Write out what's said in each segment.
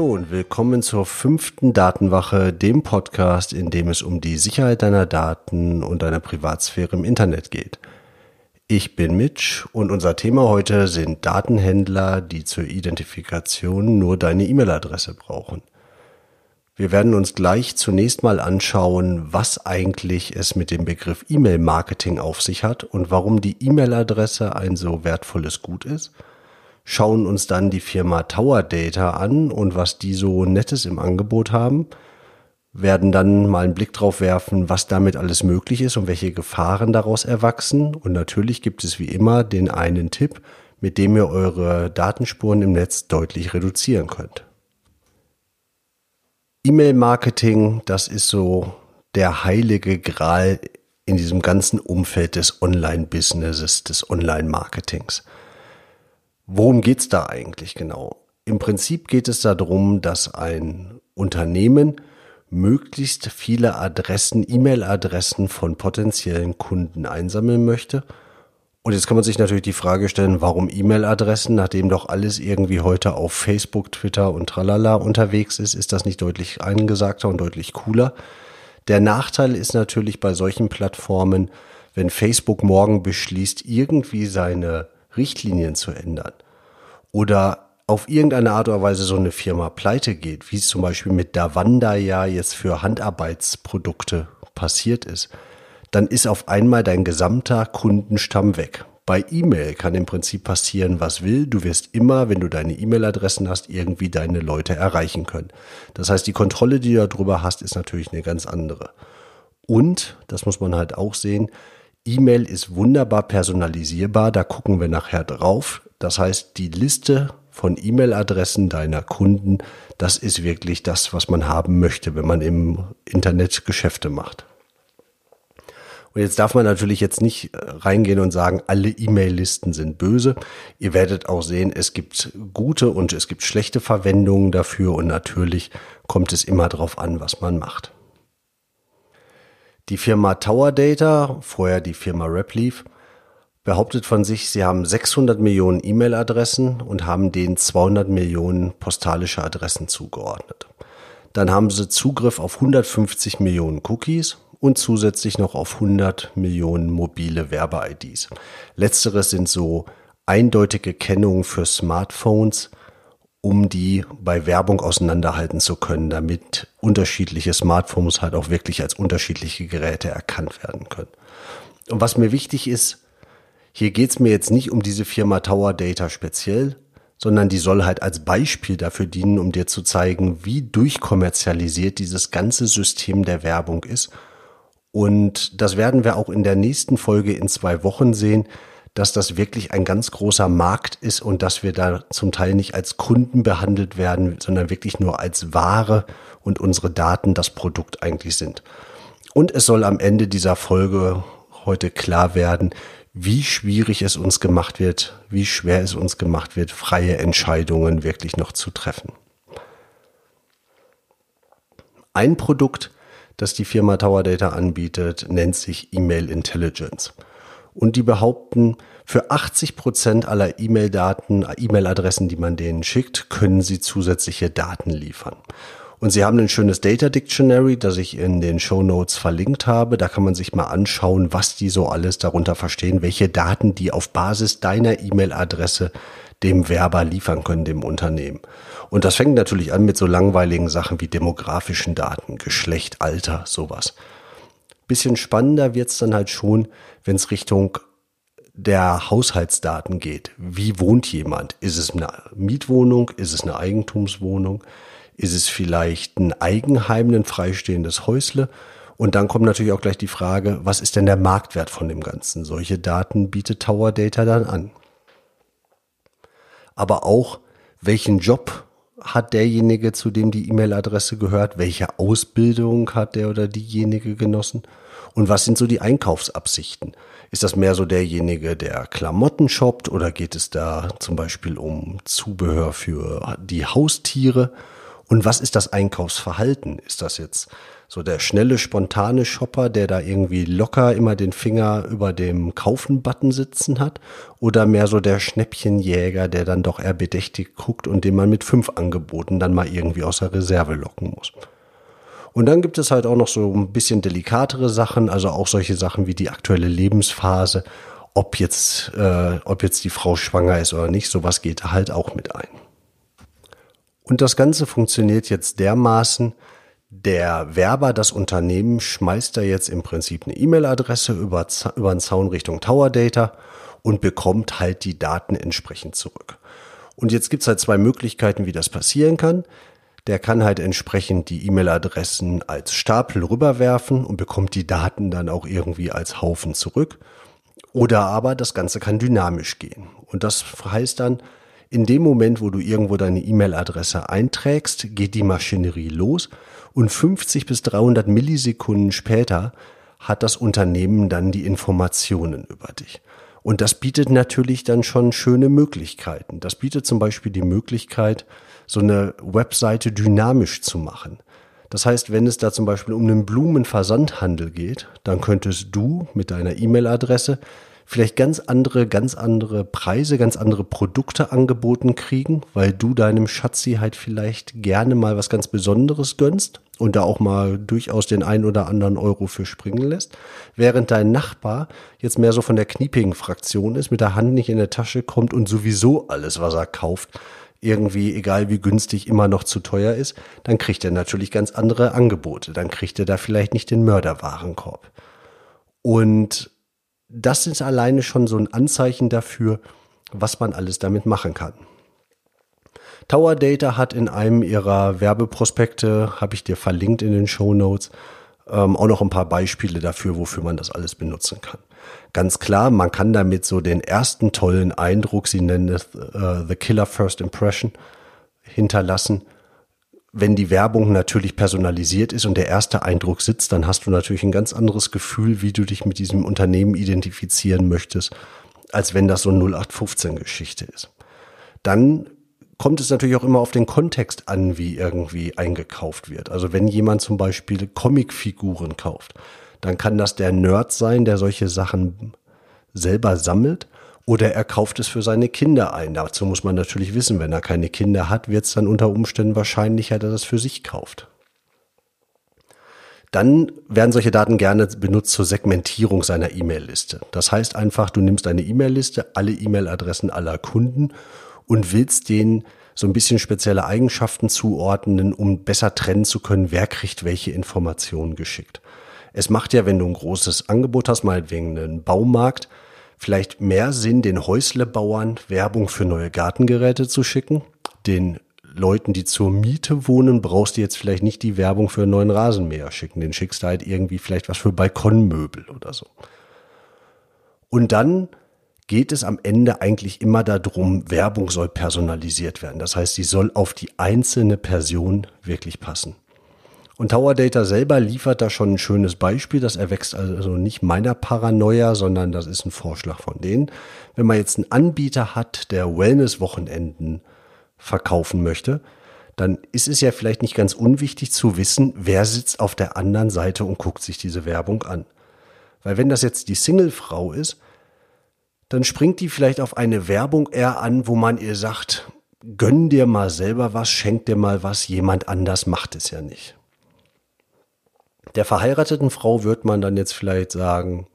Hallo und willkommen zur fünften Datenwache, dem Podcast, in dem es um die Sicherheit deiner Daten und deiner Privatsphäre im Internet geht. Ich bin Mitch und unser Thema heute sind Datenhändler, die zur Identifikation nur deine E-Mail-Adresse brauchen. Wir werden uns gleich zunächst mal anschauen, was eigentlich es mit dem Begriff E-Mail-Marketing auf sich hat und warum die E-Mail-Adresse ein so wertvolles Gut ist – schauen uns dann die Firma Tower Data an und was die so Nettes im Angebot haben, werden dann mal einen Blick drauf werfen, was damit alles möglich ist und welche Gefahren daraus erwachsen. Und natürlich gibt es wie immer den einen Tipp, mit dem ihr eure Datenspuren im Netz deutlich reduzieren könnt. E-Mail-Marketing, das ist so der heilige Gral in diesem ganzen Umfeld des Online-Businesses, des Online-Marketings. Worum geht's da eigentlich genau? Im Prinzip geht es darum, dass ein Unternehmen möglichst viele Adressen, E-Mail-Adressen von potenziellen Kunden einsammeln möchte. Und jetzt kann man sich natürlich die Frage stellen, warum E-Mail-Adressen, nachdem doch alles irgendwie heute auf Facebook, Twitter und tralala unterwegs ist, ist das nicht deutlich eingesagter und deutlich cooler. Der Nachteil ist natürlich bei solchen Plattformen, wenn Facebook morgen beschließt, irgendwie seine Richtlinien zu ändern oder auf irgendeine Art oder Weise so eine Firma pleite geht, wie es zum Beispiel mit Davanda ja jetzt für Handarbeitsprodukte passiert ist, dann ist auf einmal dein gesamter Kundenstamm weg. Bei E-Mail kann im Prinzip passieren, was will. Du wirst immer, wenn du deine E-Mail-Adressen hast, irgendwie deine Leute erreichen können. Das heißt, die Kontrolle, die du darüber hast, ist natürlich eine ganz andere. Und, das muss man halt auch sehen, E-Mail ist wunderbar personalisierbar, da gucken wir nachher drauf. Das heißt, die Liste von E-Mail-Adressen deiner Kunden, das ist wirklich das, was man haben möchte, wenn man im Internet Geschäfte macht. Und jetzt darf man natürlich jetzt nicht äh, reingehen und sagen, alle E-Mail-Listen sind böse. Ihr werdet auch sehen, es gibt gute und es gibt schlechte Verwendungen dafür und natürlich kommt es immer darauf an, was man macht. Die Firma Tower Data, vorher die Firma Repleaf, behauptet von sich, sie haben 600 Millionen E-Mail-Adressen und haben denen 200 Millionen postalische Adressen zugeordnet. Dann haben sie Zugriff auf 150 Millionen Cookies und zusätzlich noch auf 100 Millionen mobile Werbe-IDs. Letzteres sind so eindeutige Kennungen für Smartphones, um die bei Werbung auseinanderhalten zu können, damit unterschiedliche Smartphones halt auch wirklich als unterschiedliche Geräte erkannt werden können. Und was mir wichtig ist, hier geht's mir jetzt nicht um diese Firma Tower Data speziell, sondern die soll halt als Beispiel dafür dienen, um dir zu zeigen, wie durchkommerzialisiert dieses ganze System der Werbung ist. Und das werden wir auch in der nächsten Folge in zwei Wochen sehen, dass das wirklich ein ganz großer Markt ist und dass wir da zum Teil nicht als Kunden behandelt werden, sondern wirklich nur als Ware und unsere Daten das Produkt eigentlich sind. Und es soll am Ende dieser Folge heute klar werden, wie schwierig es uns gemacht wird, wie schwer es uns gemacht wird, freie Entscheidungen wirklich noch zu treffen. Ein Produkt, das die Firma Tower Data anbietet, nennt sich Email Intelligence und die behaupten, für 80 Prozent aller E-Mail-Daten, E-Mail-Adressen, die man denen schickt, können sie zusätzliche Daten liefern. Und sie haben ein schönes Data Dictionary, das ich in den Show Notes verlinkt habe. Da kann man sich mal anschauen, was die so alles darunter verstehen, welche Daten die auf Basis deiner E-Mail-Adresse dem Werber liefern können, dem Unternehmen. Und das fängt natürlich an mit so langweiligen Sachen wie demografischen Daten, Geschlecht, Alter, sowas. Bisschen spannender wird's dann halt schon, wenn es Richtung der Haushaltsdaten geht. Wie wohnt jemand? Ist es eine Mietwohnung? Ist es eine Eigentumswohnung? Ist es vielleicht ein Eigenheim, ein freistehendes Häusle? Und dann kommt natürlich auch gleich die Frage, was ist denn der Marktwert von dem Ganzen? Solche Daten bietet Tower Data dann an. Aber auch, welchen Job hat derjenige, zu dem die E-Mail-Adresse gehört? Welche Ausbildung hat der oder diejenige genossen? Und was sind so die Einkaufsabsichten? Ist das mehr so derjenige, der Klamotten shoppt oder geht es da zum Beispiel um Zubehör für die Haustiere? Und was ist das Einkaufsverhalten? Ist das jetzt so der schnelle, spontane Shopper, der da irgendwie locker immer den Finger über dem Kaufen-Button sitzen hat? Oder mehr so der Schnäppchenjäger, der dann doch eher bedächtig guckt und den man mit fünf Angeboten dann mal irgendwie aus der Reserve locken muss? Und dann gibt es halt auch noch so ein bisschen delikatere Sachen, also auch solche Sachen wie die aktuelle Lebensphase, ob jetzt, äh, ob jetzt die Frau schwanger ist oder nicht, sowas geht halt auch mit ein. Und das Ganze funktioniert jetzt dermaßen, der Werber, das Unternehmen, schmeißt da jetzt im Prinzip eine E-Mail-Adresse über, über einen Zaun Richtung Tower Data und bekommt halt die Daten entsprechend zurück. Und jetzt gibt's halt zwei Möglichkeiten, wie das passieren kann. Der kann halt entsprechend die E-Mail-Adressen als Stapel rüberwerfen und bekommt die Daten dann auch irgendwie als Haufen zurück. Oder aber das Ganze kann dynamisch gehen. Und das heißt dann, in dem Moment, wo du irgendwo deine E-Mail-Adresse einträgst, geht die Maschinerie los und 50 bis 300 Millisekunden später hat das Unternehmen dann die Informationen über dich. Und das bietet natürlich dann schon schöne Möglichkeiten. Das bietet zum Beispiel die Möglichkeit, so eine Webseite dynamisch zu machen. Das heißt, wenn es da zum Beispiel um einen Blumenversandhandel geht, dann könntest du mit deiner E-Mail-Adresse vielleicht ganz andere, ganz andere Preise, ganz andere Produkte angeboten kriegen, weil du deinem Schatzi halt vielleicht gerne mal was ganz Besonderes gönnst und da auch mal durchaus den ein oder anderen Euro für springen lässt, während dein Nachbar jetzt mehr so von der kniepigen Fraktion ist, mit der Hand nicht in der Tasche kommt und sowieso alles, was er kauft, irgendwie, egal wie günstig, immer noch zu teuer ist, dann kriegt er natürlich ganz andere Angebote. Dann kriegt er da vielleicht nicht den Mörderwarenkorb. Und das ist alleine schon so ein Anzeichen dafür, was man alles damit machen kann. Tower Data hat in einem ihrer Werbeprospekte, habe ich dir verlinkt in den Show Notes, ähm, auch noch ein paar Beispiele dafür, wofür man das alles benutzen kann. Ganz klar, man kann damit so den ersten tollen Eindruck, sie nennen es äh, The Killer First Impression, hinterlassen wenn die Werbung natürlich personalisiert ist und der erste Eindruck sitzt, dann hast du natürlich ein ganz anderes Gefühl, wie du dich mit diesem Unternehmen identifizieren möchtest, als wenn das so eine 0815-Geschichte ist. Dann kommt es natürlich auch immer auf den Kontext an, wie irgendwie eingekauft wird. Also wenn jemand zum Beispiel Comicfiguren kauft, dann kann das der Nerd sein, der solche Sachen selber sammelt oder er kauft es für seine Kinder ein. Dazu muss man natürlich wissen, wenn er keine Kinder hat, wird es dann unter Umständen wahrscheinlicher, dass er es für sich kauft. Dann werden solche Daten gerne benutzt zur Segmentierung seiner E-Mail-Liste. Das heißt einfach, du nimmst eine E-Mail-Liste, alle E-Mail-Adressen aller Kunden und willst denen so ein bisschen spezielle Eigenschaften zuordnen, um besser trennen zu können, wer kriegt welche Informationen geschickt. Es macht ja, wenn du ein großes Angebot hast, meinetwegen einen Baumarkt, vielleicht mehr Sinn, den Häuslebauern Werbung für neue Gartengeräte zu schicken. Den Leuten, die zur Miete wohnen, brauchst du jetzt vielleicht nicht die Werbung für einen neuen Rasenmäher schicken. Den schickst du halt irgendwie vielleicht was für Balkonmöbel oder so. Und dann geht es am Ende eigentlich immer darum, Werbung soll personalisiert werden. Das heißt, sie soll auf die einzelne Person wirklich passen. Und Tower Data selber liefert da schon ein schönes Beispiel. Das erwächst also nicht meiner Paranoia, sondern das ist ein Vorschlag von denen. Wenn man jetzt einen Anbieter hat, der Wellness-Wochenenden verkaufen möchte, dann ist es ja vielleicht nicht ganz unwichtig zu wissen, wer sitzt auf der anderen Seite und guckt sich diese Werbung an. Weil wenn das jetzt die Single-Frau ist, dann springt die vielleicht auf eine Werbung eher an, wo man ihr sagt, gönn dir mal selber was, schenk dir mal was, jemand anders macht es ja nicht. Der verheirateten Frau wird man dann jetzt vielleicht sagen,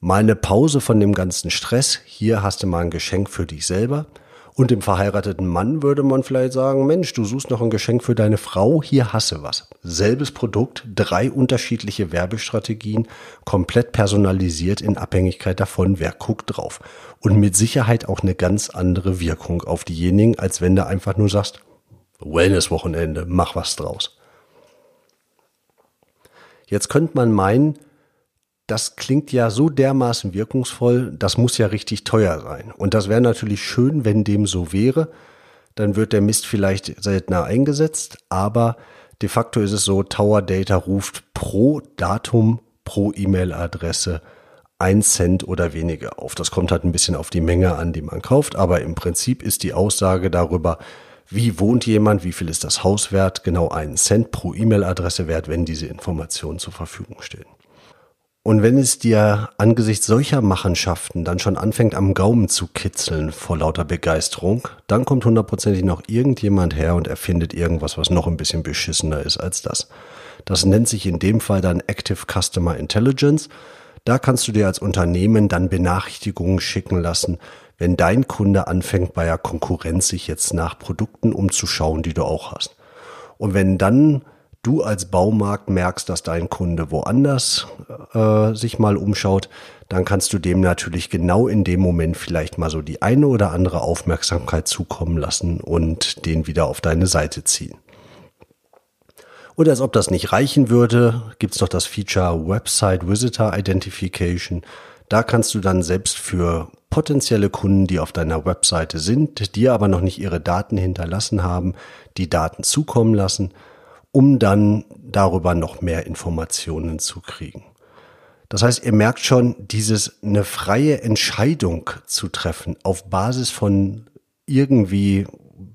mal eine Pause von dem ganzen Stress, hier hast du mal ein Geschenk für dich selber. Und dem verheirateten Mann würde man vielleicht sagen, Mensch, du suchst noch ein Geschenk für deine Frau, hier hast du was. Selbes Produkt, drei unterschiedliche Werbestrategien, komplett personalisiert in Abhängigkeit davon, wer guckt drauf. Und mit Sicherheit auch eine ganz andere Wirkung auf diejenigen, als wenn du einfach nur sagst, Wellness-Wochenende, mach was draus. Jetzt könnte man meinen, das klingt ja so dermaßen wirkungsvoll, das muss ja richtig teuer sein. Und das wäre natürlich schön, wenn dem so wäre. Dann wird der Mist vielleicht seltener eingesetzt, aber de facto ist es so, Tower Data ruft pro Datum, pro E-Mail-Adresse ein Cent oder weniger auf. Das kommt halt ein bisschen auf die Menge an, die man kauft, aber im Prinzip ist die Aussage darüber, wie wohnt jemand, wie viel ist das Haus wert, genau einen Cent pro E-Mail-Adresse wert, wenn diese Informationen zur Verfügung stehen. Und wenn es dir angesichts solcher Machenschaften dann schon anfängt am Gaumen zu kitzeln vor lauter Begeisterung, dann kommt hundertprozentig noch irgendjemand her und erfindet irgendwas, was noch ein bisschen beschissener ist als das. Das nennt sich in dem Fall dann Active Customer Intelligence. Da kannst du dir als Unternehmen dann Benachrichtigungen schicken lassen, wenn dein Kunde anfängt, bei der Konkurrenz sich jetzt nach Produkten umzuschauen, die du auch hast. Und wenn dann du als Baumarkt merkst, dass dein Kunde woanders äh, sich mal umschaut, dann kannst du dem natürlich genau in dem Moment vielleicht mal so die eine oder andere Aufmerksamkeit zukommen lassen und den wieder auf deine Seite ziehen. Und als ob das nicht reichen würde, gibt's noch das Feature Website Visitor Identification. Da kannst du dann selbst für potenzielle Kunden, die auf deiner Webseite sind, die aber noch nicht ihre Daten hinterlassen haben, die Daten zukommen lassen um dann darüber noch mehr Informationen zu kriegen. Das heißt, ihr merkt schon, dieses eine freie Entscheidung zu treffen auf Basis von irgendwie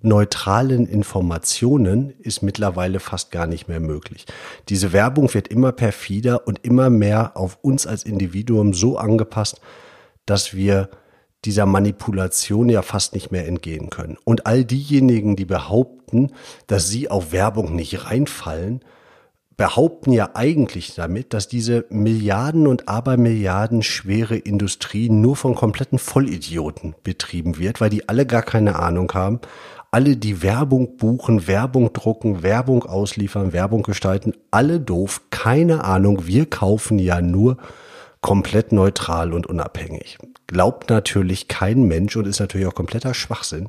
neutralen Informationen ist mittlerweile fast gar nicht mehr möglich. Diese Werbung wird immer perfider und immer mehr auf uns als Individuum so angepasst, dass wir dieser Manipulation ja fast nicht mehr entgehen können. Und all diejenigen, die behaupten, dass sie auf Werbung nicht reinfallen, behaupten ja eigentlich damit, dass diese Milliarden und Abermilliarden schwere Industrie nur von kompletten Vollidioten betrieben wird, weil die alle gar keine Ahnung haben. Alle, die Werbung buchen, Werbung drucken, Werbung ausliefern, Werbung gestalten, alle doof, keine Ahnung. Wir kaufen ja nur komplett neutral und unabhängig. Glaubt natürlich kein Mensch und ist natürlich auch kompletter Schwachsinn.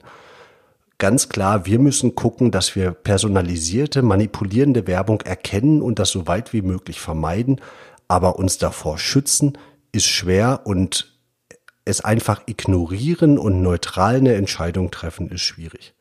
Ganz klar, wir müssen gucken, dass wir personalisierte, manipulierende Werbung erkennen und das so weit wie möglich vermeiden. Aber uns davor schützen ist schwer und es einfach ignorieren und neutral eine Entscheidung treffen ist schwierig.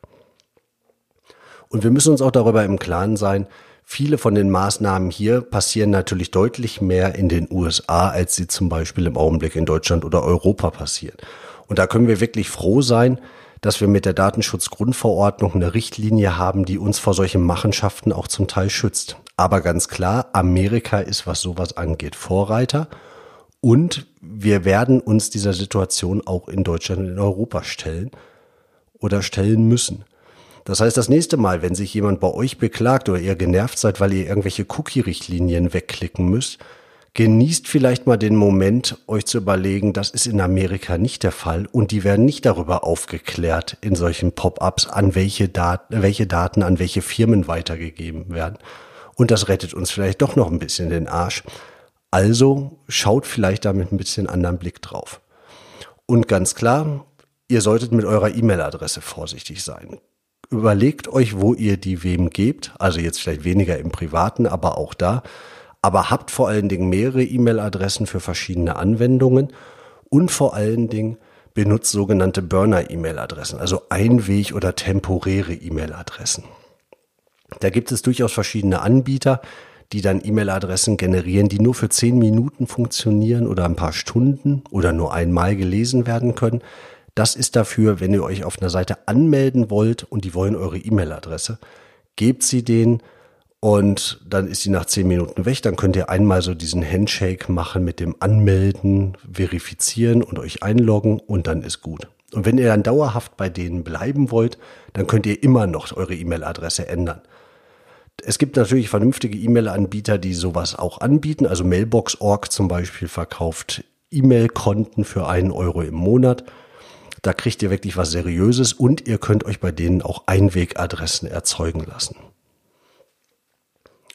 Und wir müssen uns auch darüber im Klaren sein, Viele von den Maßnahmen hier passieren natürlich deutlich mehr in den USA, als sie zum Beispiel im Augenblick in Deutschland oder Europa passieren. Und da können wir wirklich froh sein, dass wir mit der Datenschutzgrundverordnung eine Richtlinie haben, die uns vor solchen Machenschaften auch zum Teil schützt. Aber ganz klar, Amerika ist, was sowas angeht, Vorreiter. Und wir werden uns dieser Situation auch in Deutschland und in Europa stellen oder stellen müssen. Das heißt, das nächste Mal, wenn sich jemand bei euch beklagt oder ihr genervt seid, weil ihr irgendwelche Cookie-Richtlinien wegklicken müsst, genießt vielleicht mal den Moment, euch zu überlegen, das ist in Amerika nicht der Fall und die werden nicht darüber aufgeklärt in solchen Pop-ups, an welche Daten, welche Daten an welche Firmen weitergegeben werden. Und das rettet uns vielleicht doch noch ein bisschen den Arsch. Also schaut vielleicht damit ein bisschen anderen Blick drauf. Und ganz klar, ihr solltet mit eurer E-Mail-Adresse vorsichtig sein überlegt euch, wo ihr die wem gebt. Also jetzt vielleicht weniger im Privaten, aber auch da. Aber habt vor allen Dingen mehrere E-Mail-Adressen für verschiedene Anwendungen und vor allen Dingen benutzt sogenannte Burner-E-Mail-Adressen, also Einweg- oder temporäre E-Mail-Adressen. Da gibt es durchaus verschiedene Anbieter, die dann E-Mail-Adressen generieren, die nur für zehn Minuten funktionieren oder ein paar Stunden oder nur einmal gelesen werden können. Das ist dafür, wenn ihr euch auf einer Seite anmelden wollt und die wollen eure E-Mail-Adresse, gebt sie denen und dann ist sie nach zehn Minuten weg. Dann könnt ihr einmal so diesen Handshake machen mit dem Anmelden, verifizieren und euch einloggen und dann ist gut. Und wenn ihr dann dauerhaft bei denen bleiben wollt, dann könnt ihr immer noch eure E-Mail-Adresse ändern. Es gibt natürlich vernünftige E-Mail-Anbieter, die sowas auch anbieten. Also Mailbox.org zum Beispiel verkauft E-Mail-Konten für einen Euro im Monat. Da kriegt ihr wirklich was Seriöses und ihr könnt euch bei denen auch Einwegadressen erzeugen lassen.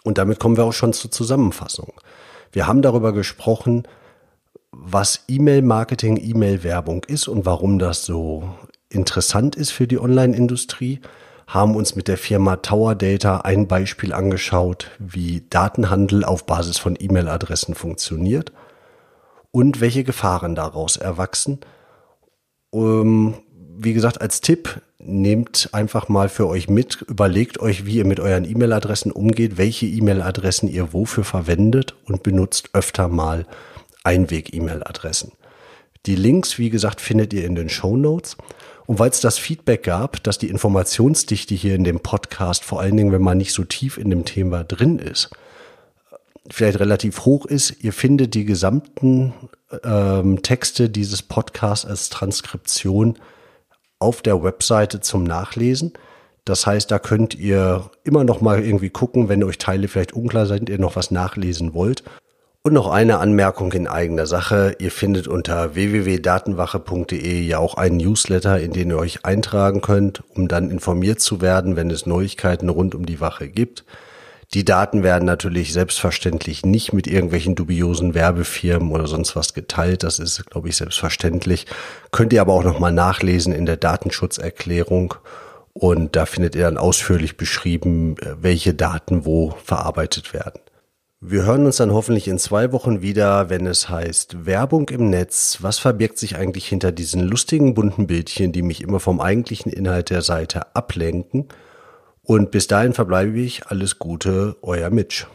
Und damit kommen wir auch schon zur Zusammenfassung. Wir haben darüber gesprochen, was E-Mail-Marketing, E-Mail-Werbung ist und warum das so interessant ist für die Online-Industrie, haben uns mit der Firma Tower Data ein Beispiel angeschaut, wie Datenhandel auf Basis von E-Mail-Adressen funktioniert und welche Gefahren daraus erwachsen wie gesagt, als Tipp, nehmt einfach mal für euch mit, überlegt euch, wie ihr mit euren E-Mail-Adressen umgeht, welche E-Mail-Adressen ihr wofür verwendet und benutzt öfter mal Einweg-E-Mail-Adressen. Die Links, wie gesagt, findet ihr in den Show Notes. Und weil es das Feedback gab, dass die Informationsdichte hier in dem Podcast, vor allen Dingen, wenn man nicht so tief in dem Thema drin ist, vielleicht relativ hoch ist, ihr findet die gesamten ähm, Texte dieses Podcasts als Transkription auf der Webseite zum Nachlesen. Das heißt, da könnt ihr immer noch mal irgendwie gucken, wenn euch Teile vielleicht unklar sind, ihr noch was nachlesen wollt. Und noch eine Anmerkung in eigener Sache. Ihr findet unter www.datenwache.de ja auch einen Newsletter, in den ihr euch eintragen könnt, um dann informiert zu werden, wenn es Neuigkeiten rund um die Wache gibt. Die Daten werden natürlich selbstverständlich nicht mit irgendwelchen dubiosen Werbefirmen oder sonst was geteilt. Das ist, glaube ich, selbstverständlich. Könnt ihr aber auch nochmal nachlesen in der Datenschutzerklärung. Und da findet ihr dann ausführlich beschrieben, welche Daten wo verarbeitet werden. Wir hören uns dann hoffentlich in zwei Wochen wieder, wenn es heißt Werbung im Netz. Was verbirgt sich eigentlich hinter diesen lustigen bunten Bildchen, die mich immer vom eigentlichen Inhalt der Seite ablenken? Und bis dahin verbleibe ich alles Gute, euer Mitch.